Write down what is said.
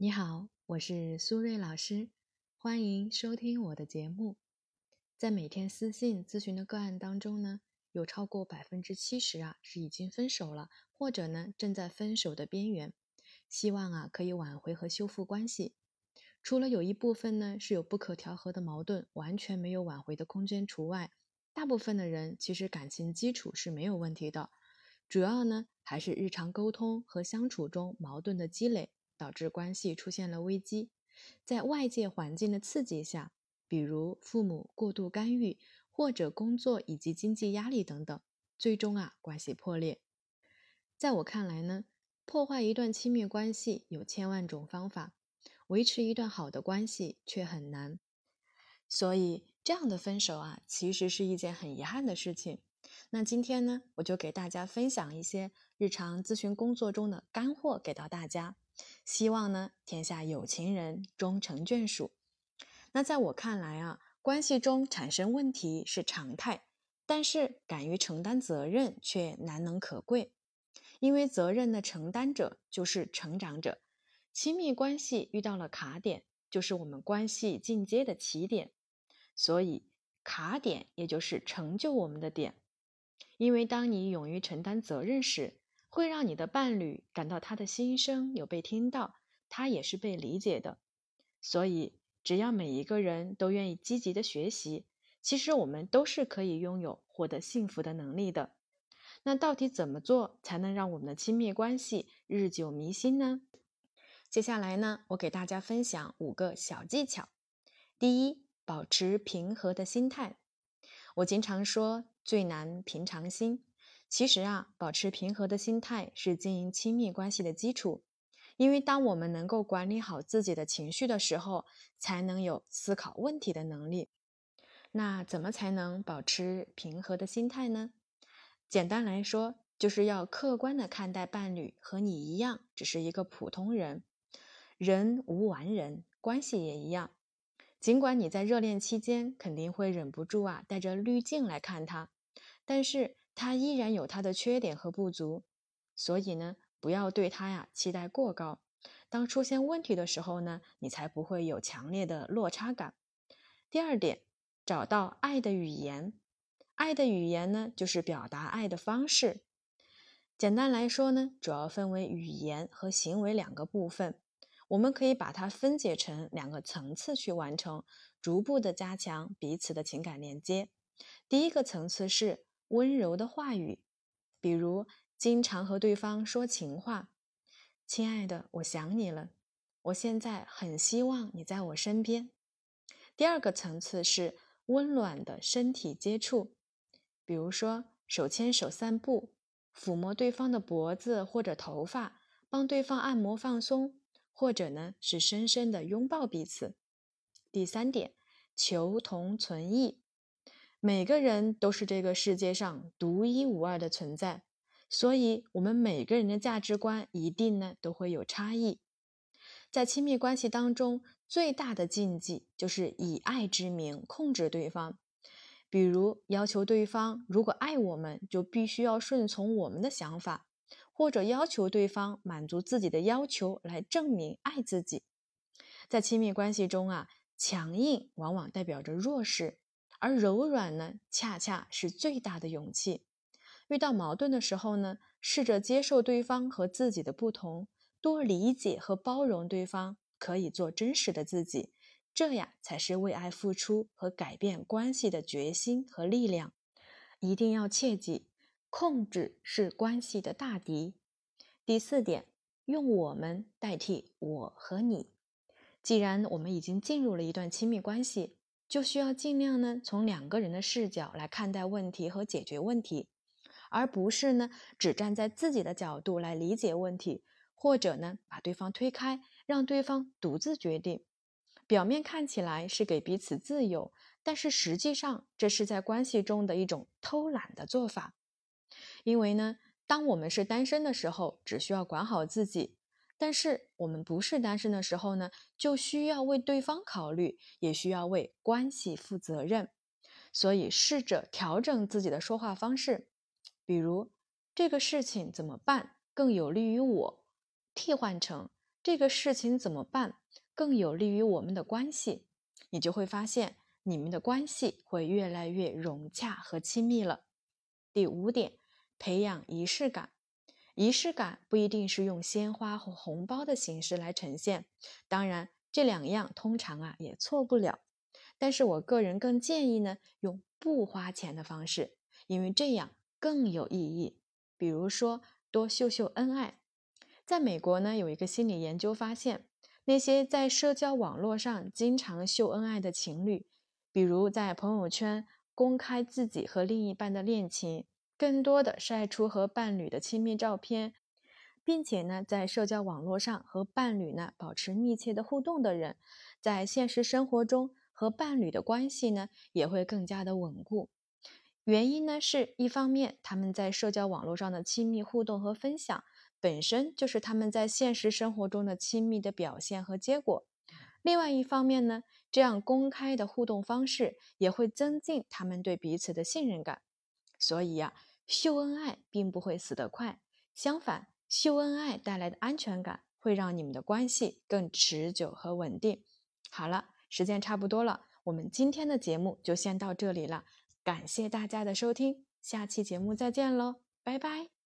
你好，我是苏瑞老师，欢迎收听我的节目。在每天私信咨询的个案当中呢，有超过百分之七十啊是已经分手了，或者呢正在分手的边缘，希望啊可以挽回和修复关系。除了有一部分呢是有不可调和的矛盾，完全没有挽回的空间除外，大部分的人其实感情基础是没有问题的，主要呢还是日常沟通和相处中矛盾的积累。导致关系出现了危机，在外界环境的刺激下，比如父母过度干预，或者工作以及经济压力等等，最终啊关系破裂。在我看来呢，破坏一段亲密关系有千万种方法，维持一段好的关系却很难。所以这样的分手啊，其实是一件很遗憾的事情。那今天呢，我就给大家分享一些日常咨询工作中的干货给到大家。希望呢，天下有情人终成眷属。那在我看来啊，关系中产生问题是常态，但是敢于承担责任却难能可贵。因为责任的承担者就是成长者。亲密关系遇到了卡点，就是我们关系进阶的起点。所以卡点也就是成就我们的点。因为当你勇于承担责任时，会让你的伴侣感到他的心声有被听到，他也是被理解的。所以，只要每一个人都愿意积极的学习，其实我们都是可以拥有获得幸福的能力的。那到底怎么做才能让我们的亲密关系日久弥新呢？接下来呢，我给大家分享五个小技巧。第一，保持平和的心态。我经常说，最难平常心。其实啊，保持平和的心态是经营亲密关系的基础。因为当我们能够管理好自己的情绪的时候，才能有思考问题的能力。那怎么才能保持平和的心态呢？简单来说，就是要客观的看待伴侣和你一样，只是一个普通人。人无完人，关系也一样。尽管你在热恋期间肯定会忍不住啊，带着滤镜来看他，但是。他依然有他的缺点和不足，所以呢，不要对他呀期待过高。当出现问题的时候呢，你才不会有强烈的落差感。第二点，找到爱的语言。爱的语言呢，就是表达爱的方式。简单来说呢，主要分为语言和行为两个部分。我们可以把它分解成两个层次去完成，逐步的加强彼此的情感连接。第一个层次是。温柔的话语，比如经常和对方说情话：“亲爱的，我想你了。”“我现在很希望你在我身边。”第二个层次是温暖的身体接触，比如说手牵手散步，抚摸对方的脖子或者头发，帮对方按摩放松，或者呢是深深的拥抱彼此。第三点，求同存异。每个人都是这个世界上独一无二的存在，所以，我们每个人的价值观一定呢都会有差异。在亲密关系当中，最大的禁忌就是以爱之名控制对方，比如要求对方如果爱我们，就必须要顺从我们的想法，或者要求对方满足自己的要求来证明爱自己。在亲密关系中啊，强硬往往代表着弱势。而柔软呢，恰恰是最大的勇气。遇到矛盾的时候呢，试着接受对方和自己的不同，多理解和包容对方，可以做真实的自己。这呀，才是为爱付出和改变关系的决心和力量。一定要切记，控制是关系的大敌。第四点，用我们代替我和你。既然我们已经进入了一段亲密关系。就需要尽量呢，从两个人的视角来看待问题和解决问题，而不是呢只站在自己的角度来理解问题，或者呢把对方推开，让对方独自决定。表面看起来是给彼此自由，但是实际上这是在关系中的一种偷懒的做法。因为呢，当我们是单身的时候，只需要管好自己。但是我们不是单身的时候呢，就需要为对方考虑，也需要为关系负责任。所以试着调整自己的说话方式，比如这个事情怎么办更有利于我，替换成这个事情怎么办更有利于我们的关系，你就会发现你们的关系会越来越融洽和亲密了。第五点，培养仪式感。仪式感不一定是用鲜花和红包的形式来呈现，当然这两样通常啊也错不了。但是我个人更建议呢，用不花钱的方式，因为这样更有意义。比如说，多秀秀恩爱。在美国呢，有一个心理研究发现，那些在社交网络上经常秀恩爱的情侣，比如在朋友圈公开自己和另一半的恋情，更多的晒出和伴侣的亲密照片，并且呢，在社交网络上和伴侣呢保持密切的互动的人，在现实生活中。和伴侣的关系呢也会更加的稳固，原因呢是一方面他们在社交网络上的亲密互动和分享本身就是他们在现实生活中的亲密的表现和结果，另外一方面呢，这样公开的互动方式也会增进他们对彼此的信任感，所以呀，秀恩爱并不会死得快，相反，秀恩爱带来的安全感会让你们的关系更持久和稳定。好了。时间差不多了，我们今天的节目就先到这里了。感谢大家的收听，下期节目再见喽，拜拜。